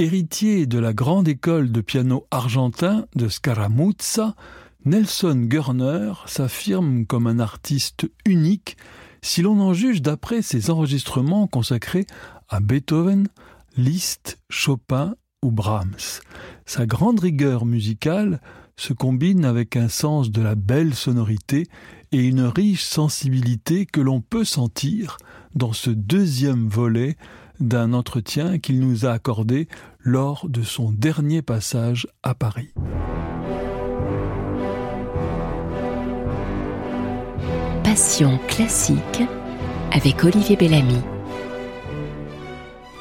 Héritier de la grande école de piano argentin de Scaramuzza, Nelson Görner s'affirme comme un artiste unique si l'on en juge d'après ses enregistrements consacrés à Beethoven, Liszt, Chopin ou Brahms. Sa grande rigueur musicale se combine avec un sens de la belle sonorité et une riche sensibilité que l'on peut sentir dans ce deuxième volet d'un entretien qu'il nous a accordé lors de son dernier passage à Paris. Passion classique avec Olivier Bellamy.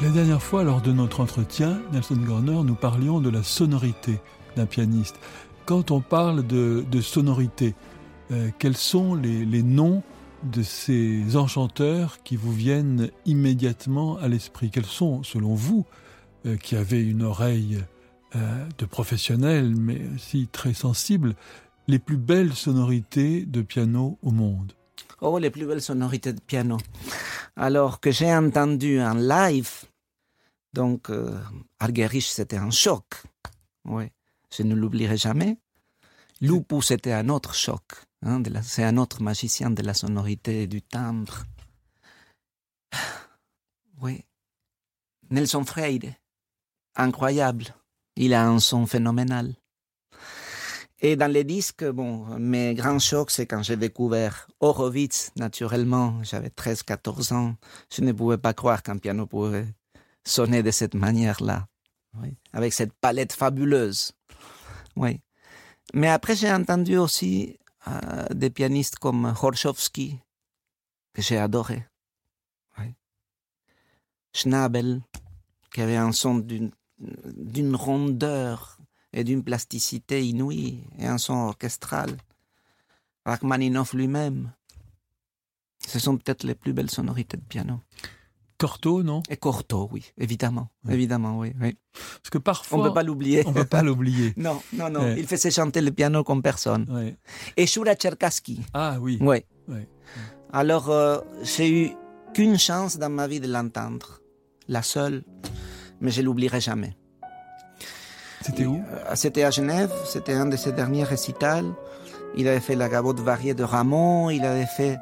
La dernière fois, lors de notre entretien, Nelson Garner, nous parlions de la sonorité d'un pianiste. Quand on parle de, sonorité, euh, quels sont les, noms de ces enchanteurs qui vous viennent immédiatement à l'esprit Quels sont, selon vous, euh, qui avez une oreille euh, de professionnel, mais aussi très sensible, les plus belles sonorités de piano au monde? Oh, les plus belles sonorités de piano. Alors que j'ai entendu en live, donc, euh, c'était un choc. Oui, je ne l'oublierai jamais. Lupus, c'était un autre choc. Hein, c'est un autre magicien de la sonorité et du timbre. Oui. Nelson Freire, incroyable. Il a un son phénoménal. Et dans les disques, bon, mes grands chocs, c'est quand j'ai découvert Horowitz, naturellement. J'avais 13-14 ans. Je ne pouvais pas croire qu'un piano pouvait sonner de cette manière-là, avec cette palette fabuleuse. Oui. Mais après, j'ai entendu aussi des pianistes comme Horchowski, que j'ai adoré. Schnabel, qui avait un son d'une rondeur et d'une plasticité inouïe, et un son orchestral. Rachmaninoff lui-même. Ce sont peut-être les plus belles sonorités de piano. Corto, non? Et Corto, oui, évidemment, évidemment, oui, oui. Parce que parfois, on peut pas l'oublier. On peut pas l'oublier. non, non, non. Il faisait chanter le piano comme personne. Et Shura Cherkassky. Ah oui. Oui. Alors, euh, j'ai eu qu'une chance dans ma vie de l'entendre, la seule, mais je l'oublierai jamais. C'était où? Euh, C'était à Genève. C'était un de ses derniers récitals. Il avait fait la gavotte variée de Ramon. Il avait fait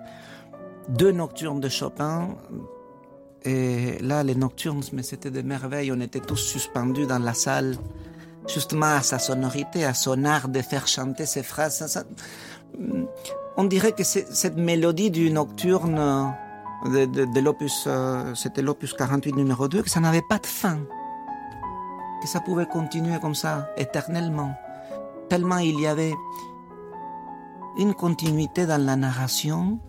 deux nocturnes de Chopin et là, les nocturnes, mais c'était des merveilles. On était tous suspendus dans la salle, justement à sa sonorité, à son art de faire chanter ses phrases. On dirait que cette mélodie du nocturne de, l'opus, euh, c'était l'opus 48 numéro 2, que ça n'avait pas de fin. Que ça pouvait continuer comme ça, éternellement. Tellement il y avait une continuité dans la narration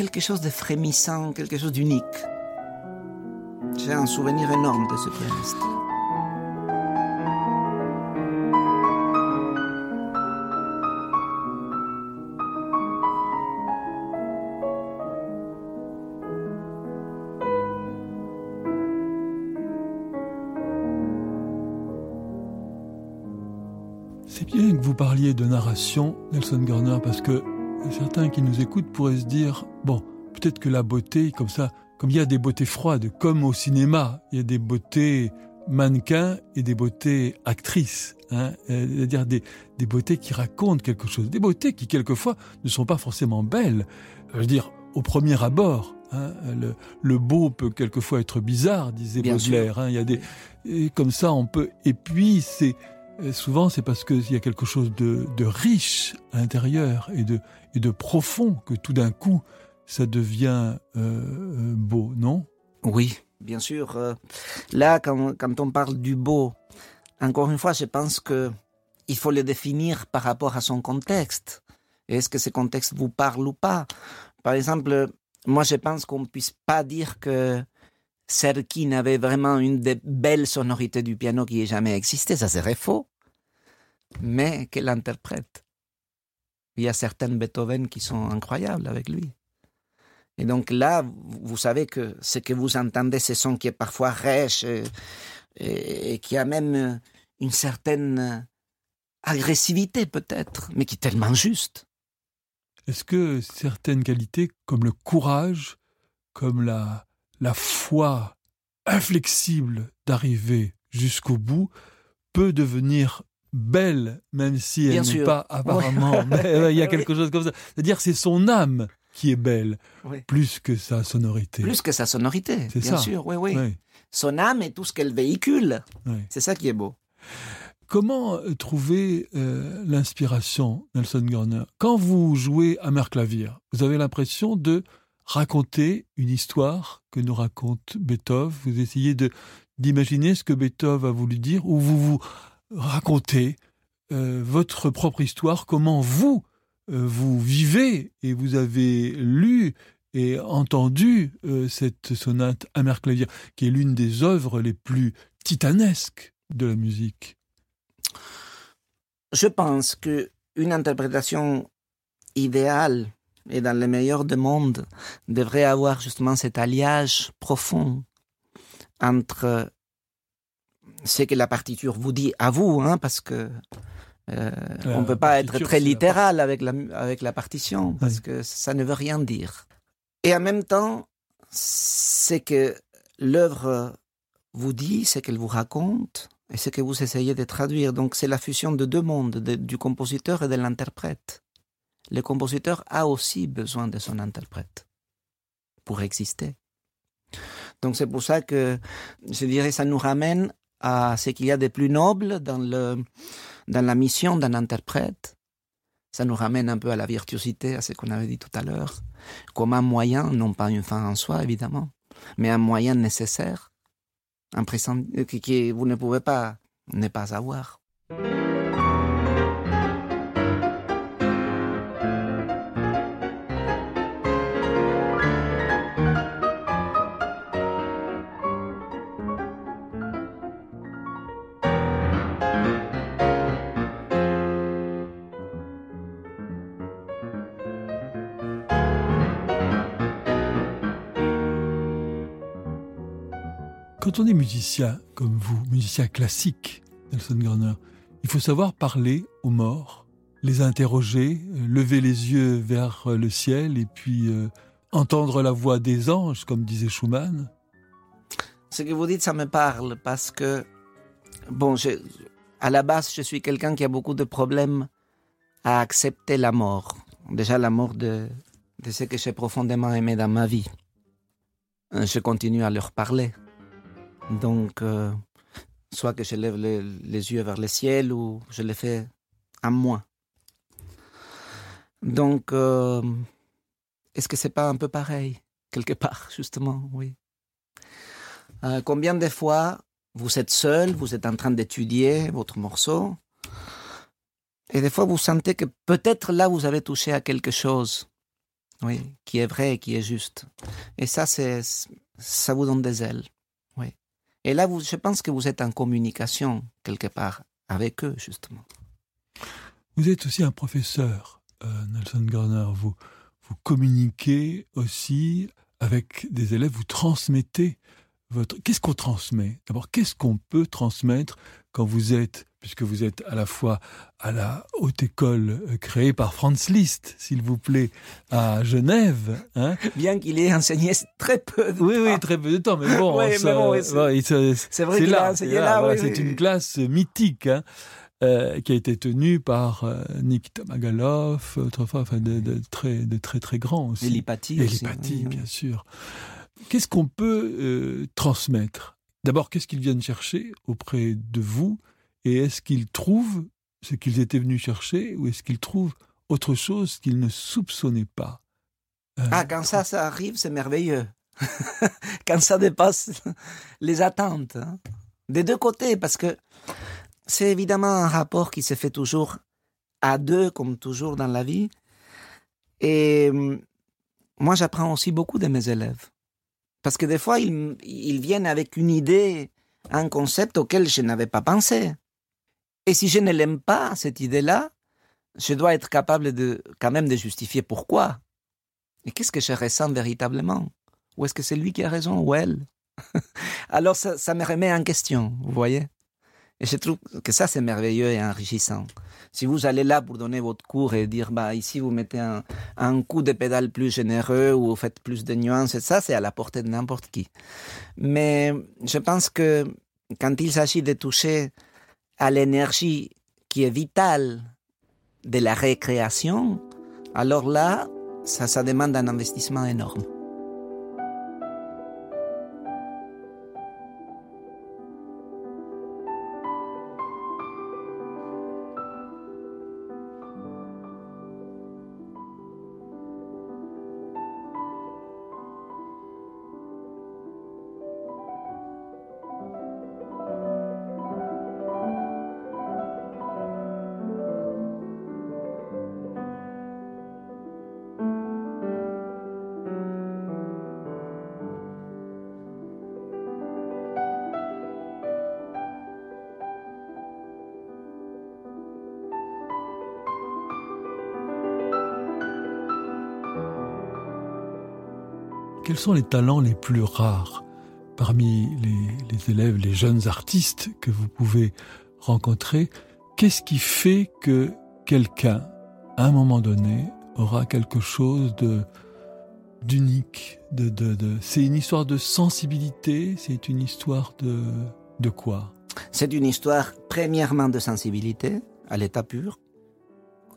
quelque chose de frémissant, quelque chose d'unique. J'ai un souvenir énorme de ce pianiste. C'est bien que vous parliez de narration, Nelson Garner, parce que certains qui nous écoutent pourraient se dire, bon, peut-être que la beauté, comme ça, comme il y a des beautés froides, comme au cinéma, il y a des beautés mannequins et des beautés actrices, hein, c'est-à-dire des, des beautés qui racontent quelque chose, des beautés qui quelquefois ne sont pas forcément belles. Je veux dire, au premier abord, hein, le, le, beau peut quelquefois être bizarre, disait Baudelaire. Hein, il y a des, et comme ça, on peut. Et puis, c'est souvent, c'est parce qu'il y a quelque chose de, de riche à l'intérieur et de, et de profond que tout d'un coup, ça devient euh, euh, beau, non? Oui, bien sûr. Euh, là, quand, on parle du beau, encore une fois, je pense que il faut le définir par rapport à son contexte. Est-ce que ce contexte vous parle ou pas? Par exemple, moi, je pense qu'on ne puisse pas dire que Serkin avait vraiment une des belles sonorités du piano qui ait jamais existé. Ça serait faux. Mais qu'elle interprète? Il y a certaines Beethoven qui sont incroyables avec lui. Et donc là, vous savez que ce que vous entendez, ce son qui est parfois rêche et, qui a même une certaine agressivité peut-être, mais qui est tellement juste. Est-ce que certaines qualités comme le courage, comme la, la foi inflexible d'arriver jusqu'au bout peut devenir belle, même si elle n'est pas apparemment. il y a quelque chose comme ça. C'est-à-dire c'est son âme qui est belle, plus que sa sonorité. Plus que sa sonorité, bien sûr, oui, oui, Son âme et tout ce qu'elle véhicule. C'est ça qui est beau. Comment euh, trouver euh, l'inspiration, Nelson Garner? Quand vous jouez à Merclavier, vous avez l'impression de raconter une histoire que nous raconte Beethoven? Vous essayez de d'imaginer ce que Beethoven a voulu dire, ou vous vous racontez euh, votre propre histoire, comment vous vous vivez et vous avez lu et entendu cette sonate à Merclavier, qui est l'une des œuvres les plus titanesques de la musique. Je pense que une interprétation idéale et dans le meilleur des mondes devrait avoir justement cet alliage profond entre ce que la partiture vous dit à vous, hein, parce que euh, on ne peut pas être très littéral avec la, avec la partition, parce que ça ne veut rien dire. Et en même temps, c'est que l'œuvre vous dit, ce qu'elle vous raconte, et ce que vous essayez de traduire. Donc c'est la fusion de deux mondes, du compositeur et de l'interprète. Le compositeur a aussi besoin de son interprète pour exister. Donc c'est pour ça que je dirais ça nous ramène à ce qu'il y a de plus noble dans, le, dans la mission d'un interprète. Ça nous ramène un peu à la virtuosité, à ce qu'on avait dit tout à l'heure, comme un moyen, non pas une fin en soi évidemment, mais un moyen nécessaire un présent que, vous ne pouvez pas ne pas avoir. Quand on est musicien comme vous, musicien classique, Nelson Garner, il faut savoir parler aux morts, les interroger, lever les yeux vers le ciel et puis euh, entendre la voix des anges, comme disait Schumann. Ce que vous dites, ça me parle parce que, bon, à la base, je suis quelqu'un qui a beaucoup de problèmes à accepter la mort. Déjà, la mort de, de ce que j'ai profondément aimé dans ma vie. Je continue à leur parler. Donc, euh, soit que je lève les, yeux vers le ciel ou je le fais à moi. Donc, euh, est-ce que c'est pas un peu pareil, quelque part, justement, oui. Euh, combien de fois vous êtes seul, vous êtes en train d'étudier votre morceau, et des fois vous sentez que peut-être là vous avez touché à quelque chose, oui, qui est vrai, qui est juste. Et ça, c'est, ça vous donne des ailes. Et là, je pense que vous êtes en communication quelque part avec eux, justement. Vous êtes aussi un professeur, euh, Nelson Garner. Vous, vous communiquez aussi avec des élèves, vous transmettez votre... Qu'est-ce qu'on transmet? D'abord, qu'est-ce qu'on peut transmettre quand vous êtes puisque vous êtes à la fois à la haute école euh, créée par Franz Liszt, s'il vous plaît, à Genève. Hein Bien qu'il ait enseigné très peu de oui, temps. Oui, très peu de temps, mais bon, c'est vrai qu'il a enseigné là. c'est une classe mythique. Hein, euh, qui a été tenue par euh, Nikita Magalov, autrefois, enfin, de, de, très, de très très grands aussi. Et Lipati, bien sûr. Qu'est-ce qu'on peut transmettre? D'abord, qu'est-ce qu'ils viennent chercher auprès de vous? Et est-ce qu'ils trouvent ce qu'ils étaient venus chercher ou est-ce qu'ils trouvent autre chose qu'ils ne soupçonnaient pas? Euh, Ah, quand ça, ça arrive, c'est merveilleux. quand ça dépasse les attentes. Hein. Des deux côtés, parce que c'est évidemment un rapport qui se fait toujours à deux, comme toujours dans la vie. Et hum, moi, j'apprends aussi beaucoup de mes élèves. Parce que des fois, ils, ils viennent avec une idée, un concept auquel je n'avais pas pensé. Et si je ne l'aime pas, cette idée-là, je dois être capable de, quand même de justifier pourquoi. Et qu'est-ce que je ressens véritablement? Ou est-ce que c'est lui qui a raison ou elle? Alors ça, me remet en question, vous voyez? Et je trouve que ça, c'est merveilleux et enrichissant. Si vous allez là pour donner votre cours et dire, bah, ici, vous mettez un, un coup de pédale plus généreux ou vous faites plus de nuances, ça, c'est à la portée de n'importe qui. Mais je pense que quand il s'agit de toucher à l'énergie qui est vitale de la récréation, alors là, ça, ça demande un investissement énorme. Quels sont les talents les plus rares parmi les, élèves, les jeunes artistes que vous pouvez rencontrer? Qu'est-ce qui fait que quelqu'un, à un moment donné, aura quelque chose de d'unique de, C'est une histoire de sensibilité C'est une histoire de, de quoi? C'est une histoire premièrement de sensibilité, à l'état pur,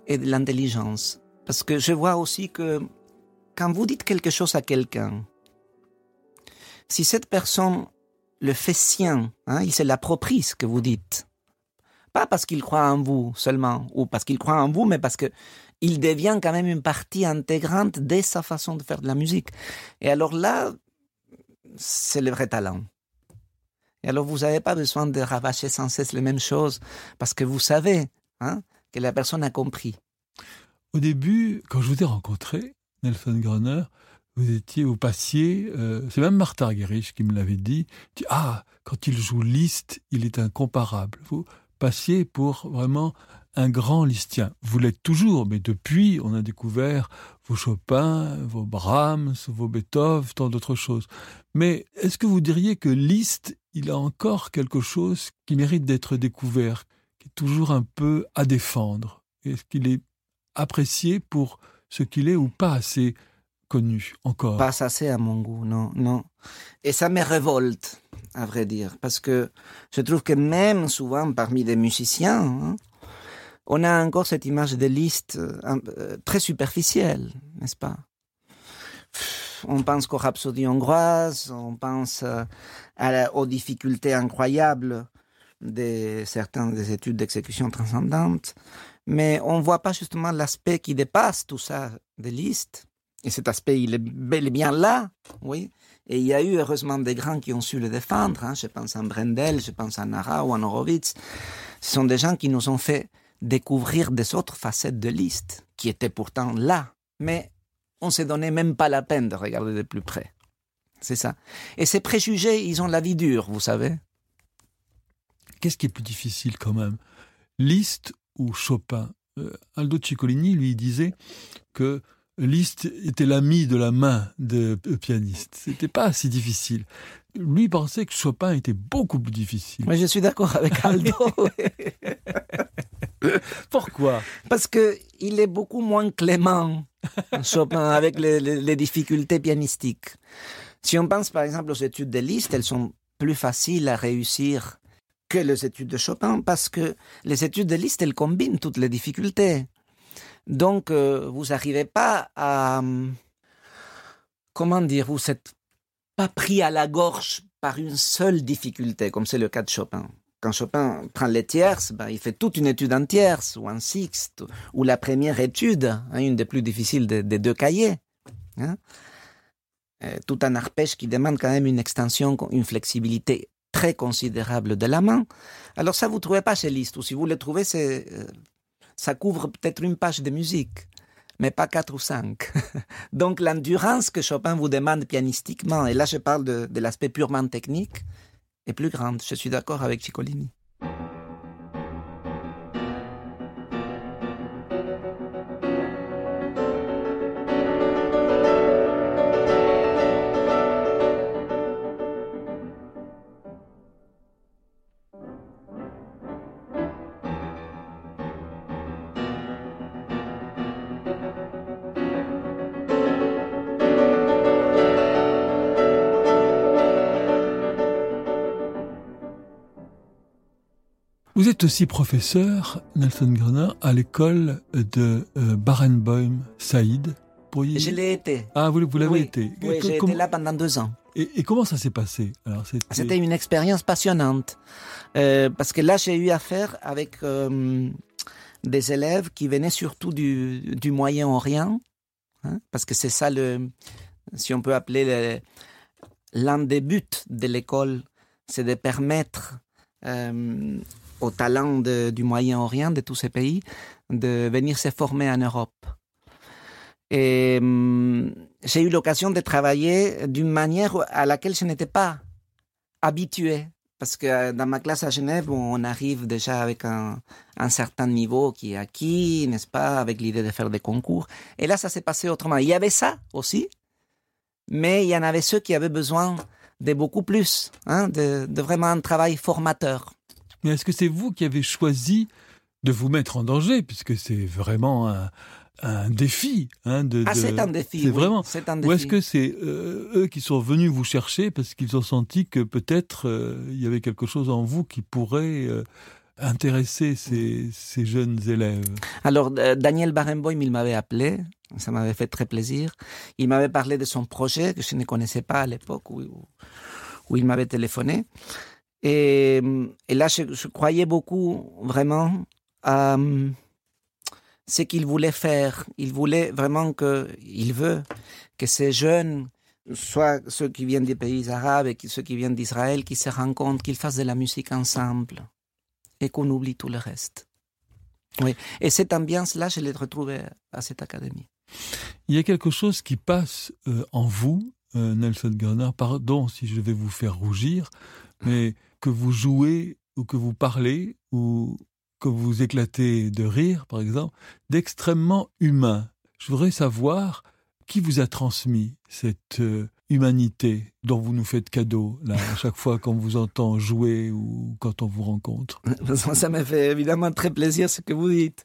et de l'intelligence. Parce que je vois aussi que quand vous dites quelque chose à quelqu'un, si cette personne le fait sien, hein, il se l'approprie ce que vous dites, pas parce qu'il croit en vous seulement, ou parce qu'il croit en vous, mais parce que il devient quand même une partie intégrante de sa façon de faire de la musique. Et alors là, c'est le vrai talent. Et alors vous n'avez pas besoin de rabâcher sans cesse les mêmes choses, parce que vous savez hein, que la personne a compris. Au début, quand je vous ai rencontré, Nelson Groner, vous étiez, au passiez, euh, c'est même Martha Argerich qui me l'avait dit, ah, quand il joue Liszt, il est incomparable. Vous passiez pour vraiment un grand listien. Vous l'êtes toujours, mais depuis, on a découvert vos Chopin, vos Brahms, vos Beethoven, tant d'autres choses. Mais est-ce que vous diriez que Liszt, il a encore quelque chose qui mérite d'être découvert, qui est toujours un peu à défendre? Est-ce qu'il est apprécié pour ce qu'il est ou pas assez connu encore Pas assez à mon goût, non, non. Et ça me révolte, à vrai dire, parce que je trouve que même souvent parmi des musiciens, hein, on a encore cette image de liste euh, euh, très superficielle, n'est-ce pas? On pense qu'aux rhapsodies hongroises, on pense euh, aux difficultés incroyables de certaines des études d'exécution transcendante. Mais on ne voit pas justement l'aspect qui dépasse tout ça des listes. Et cet aspect, il est bel et bien là, oui. Et il y a eu heureusement des grands qui ont su le défendre. Hein. Je pense à Brendel, je pense à Nara ou à Horowitz. Ce sont des gens qui nous ont fait découvrir des autres facettes de Liszt, qui étaient pourtant là. Mais on s'est donné même pas la peine de regarder de plus près. C'est ça. Et ces préjugés, ils ont la vie dure, vous savez. Qu'est-ce qui est plus difficile quand même? Liszt ou Chopin. Euh, Aldo Ciccolini lui disait que Liszt était l'ami de la main de pianiste. C'était pas si difficile. Lui pensait que Chopin était beaucoup plus difficile. Mais je suis d'accord avec Aldo. Pourquoi? Parce que il est beaucoup moins clément, Chopin, avec les, les, difficultés pianistiques. Si on pense par exemple aux études de Liszt, elles sont plus faciles à réussir que les études de Chopin parce que les études de Liszt, elles combinent toutes les difficultés. Donc, euh, vous n'arrivez pas à... Comment dire Vous n'êtes pas pris à la gorge par une seule difficulté, comme c'est le cas de Chopin. Quand Chopin prend les tierces, ben, il fait toute une étude en tierce ou en sixte, ou la première étude, hein, une des plus difficiles des, deux cahiers. Hein. Euh, tout un arpège qui demande quand même une extension, une flexibilité très considérable de la main. Alors ça, vous ne trouvez pas chez Liszt, ou si vous le trouvez, c'est, euh, ça couvre peut-être une page de musique, mais pas quatre ou cinq. Donc l'endurance que Chopin vous demande pianistiquement, et là je parle de, de l'aspect purement technique, est plus grande. Je suis d'accord avec Ciccolini. Vous êtes aussi professeur, Nelson Gruner, à l'école de euh, Barenboim Saïd. Pourriez... Je l'ai été. Ah, vous, vous l'avez été Oui, j'ai été là pendant deux ans. Et, et comment ça s'est passé? Alors, C'était une expérience passionnante. Euh, parce que là, j'ai eu affaire avec euh, des élèves qui venaient surtout du, du Moyen-Orient. Hein, parce que c'est ça, le, si on peut appeler l'un des buts de l'école, c'est de permettre euh, aux talents du Moyen-Orient, de tous ces pays, de venir se former en Europe. Et hum, j'ai eu l'occasion de travailler d'une manière à laquelle je n'étais pas habitué. Parce que euh, dans ma classe à Genève, on arrive déjà avec un, un certain niveau qui est acquis, n'est-ce pas, avec l'idée de faire des concours. Et là, ça s'est passé autrement. Il y avait ça aussi, mais il y en avait ceux qui avaient besoin de beaucoup plus, hein, de, de vraiment un travail formateur. Mais est-ce que c'est vous qui avez choisi de vous mettre en danger, puisque c'est vraiment un, un défi. Hein, de, ah, c'est un défi. C'est vraiment. Un défi. Ou est-ce que c'est euh, eux qui sont venus vous chercher parce qu'ils ont senti que peut-être euh, il y avait quelque chose en vous qui pourrait euh, intéresser ces, ces, jeunes élèves? Alors, Daniel Barenboim, il m'avait appelé. Ça m'avait fait très plaisir. Il m'avait parlé de son projet que je ne connaissais pas à l'époque où, où, il m'avait téléphoné. Et, là, je, croyais beaucoup vraiment à ce qu'il voulait faire. Il voulait vraiment que, il veut que ces jeunes, soit ceux qui viennent des pays arabes et ceux qui viennent d'Israël, qui se rencontrent, qu'ils fassent de la musique ensemble et qu'on oublie tout le reste. Oui. Et cette ambiance-là, je l'ai retrouvée à cette académie. Il y a quelque chose qui passe euh, en vous, euh, Nelson Garner, pardon si je vais vous faire rougir, mais que vous jouez ou que vous parlez ou que vous éclatez de rire, par exemple, d'extrêmement humain. Je voudrais savoir qui vous a transmis cette euh, humanité dont vous nous faites cadeau là, à chaque fois qu'on vous entend jouer ou quand on vous rencontre? Ça me fait évidemment très plaisir ce que vous dites.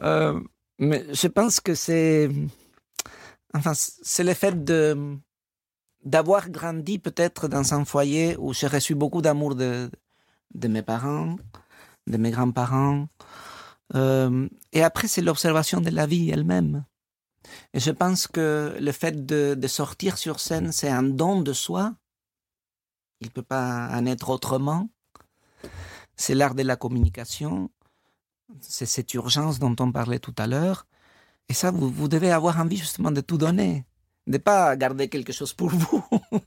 Euh, mais je pense que c'est, enfin, c'est le fait de d'avoir grandi peut-être dans un foyer où j'ai reçu beaucoup d'amour de, de mes parents, de mes grands-parents. Euh, et après, c'est l'observation de la vie elle-même. Et je pense que le fait de, de sortir sur scène, c'est un don de soi. Il ne peut pas en être autrement. C'est l'art de la communication. C'est cette urgence dont on parlait tout à l'heure. Et ça, vous, vous devez avoir envie justement de tout donner. De ne pas garder quelque chose pour vous.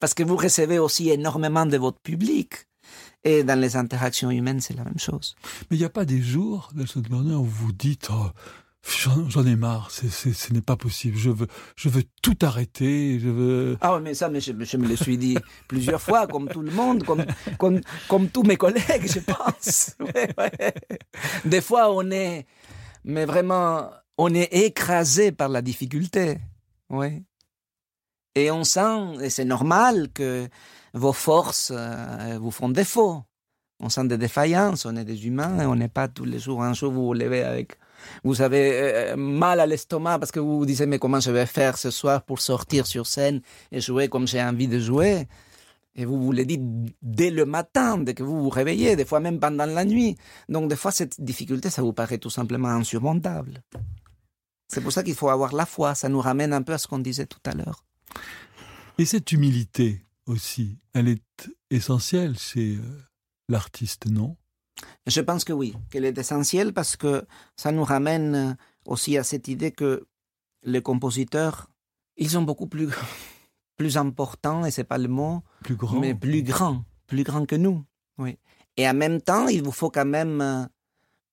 Parce que vous recevez aussi énormément de votre public. Et dans les interactions humaines, c'est la même chose. Mais il n'y a pas des jours, Nelson Garner, où vous dites oh, J'en ai marre, ce n'est pas possible. Je veux, je veux tout arrêter. Je veux. Ah oui, mais ça, mais je, me le suis dit plusieurs fois, comme tout le monde, comme, comme, comme tous mes collègues, je pense. Des fois, on est, mais vraiment, on est écrasé par la difficulté. Oui. Et on sent, et c'est normal que vos forces euh, vous font défaut. On sent des défaillances, on est des humains on n'est pas tous les jours un jour vous vous levez avec vous avez euh, mal à l'estomac parce que vous vous disiez mais comment je vais faire ce soir pour sortir sur scène et jouer comme j'ai envie de jouer? Et vous vous le dites dès le matin, dès que vous vous réveillez, des fois même pendant la nuit. Donc des fois cette difficulté, ça vous paraît tout simplement insurmontable. C'est pour ça qu'il faut avoir la foi, ça nous ramène un peu à ce qu'on disait tout à l'heure. Et cette humilité, aussi, elle est essentielle chez euh, l'artiste, non? Je pense que oui, qu'elle est essentielle parce que ça nous ramène euh, aussi à cette idée que les compositeurs, ils sont beaucoup plus, plus importants, et c'est pas le mot, plus grand. mais plus grands, plus grands que nous. Oui. Et en même temps, il vous faut quand même euh,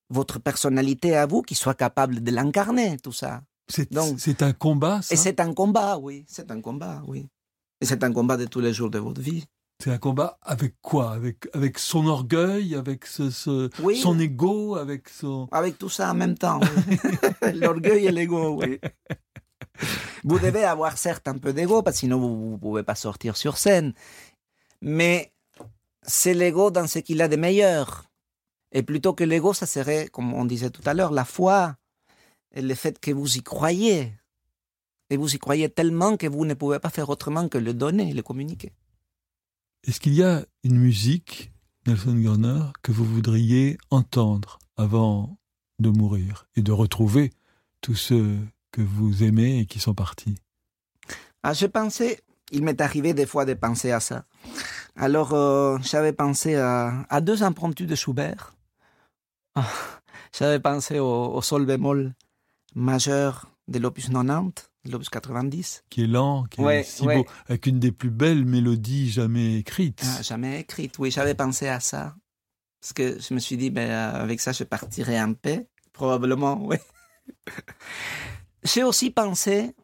votre personnalité à vous qui soit capable de l'incarner, tout ça. C'est un combat, ça? Et c'est un combat, oui. C'est un combat, oui. Et c'est un combat de tous les jours de votre vie. C'est un combat avec quoi? Avec, avec son orgueil, avec ce, son ego, avec son... Avec tout ça en même temps. L'orgueil et l'ego, oui. Vous devez avoir certes un peu d'ego, parce que sinon vous ne pouvez pas sortir sur scène. Mais c'est l'ego dans ce qu'il a de meilleur. Et plutôt que l'ego, ça serait, comme on disait tout à l'heure, la foi et le fait que vous y croyez. Et vous y croyez tellement que vous ne pouvez pas faire autrement que le donner, le communiquer. Est-ce qu'il y a une musique Nelson Garner, que vous voudriez entendre avant de mourir et de retrouver tous ceux que vous aimez et qui sont partis? Ah, Je pensais, il m'est arrivé des fois de penser à ça. Alors, euh, j'avais pensé à, à, deux impromptus de Schubert. Ah, j'avais pensé au, au, sol bémol majeur de l'opus 90, de l'opus 90. Qui est lent, qui ouais, est si ouais. beau, avec une des plus belles mélodies jamais écrites. Ah, jamais écrites, oui, j'avais pensé à ça. Parce que je me suis dit, ben, avec ça, je partirai en paix. Probablement, oui. J'ai aussi pensé,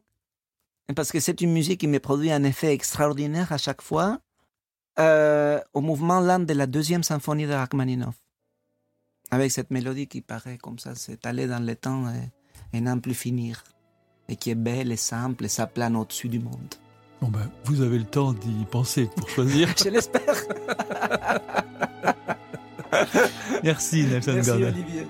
parce que c'est une musique qui me produit un effet extraordinaire à chaque fois, euh, au mouvement lent de la deuxième symphonie de Rachmaninoff. Avec cette mélodie qui paraît comme ça s'étaler dans le temps et, et n'en plus finir. Et qui est belle et simple et ça plane au-dessus du monde. Bon ben, vous avez le temps d'y penser pour choisir. Je l'espère. Merci Nelson Merci. Olivier.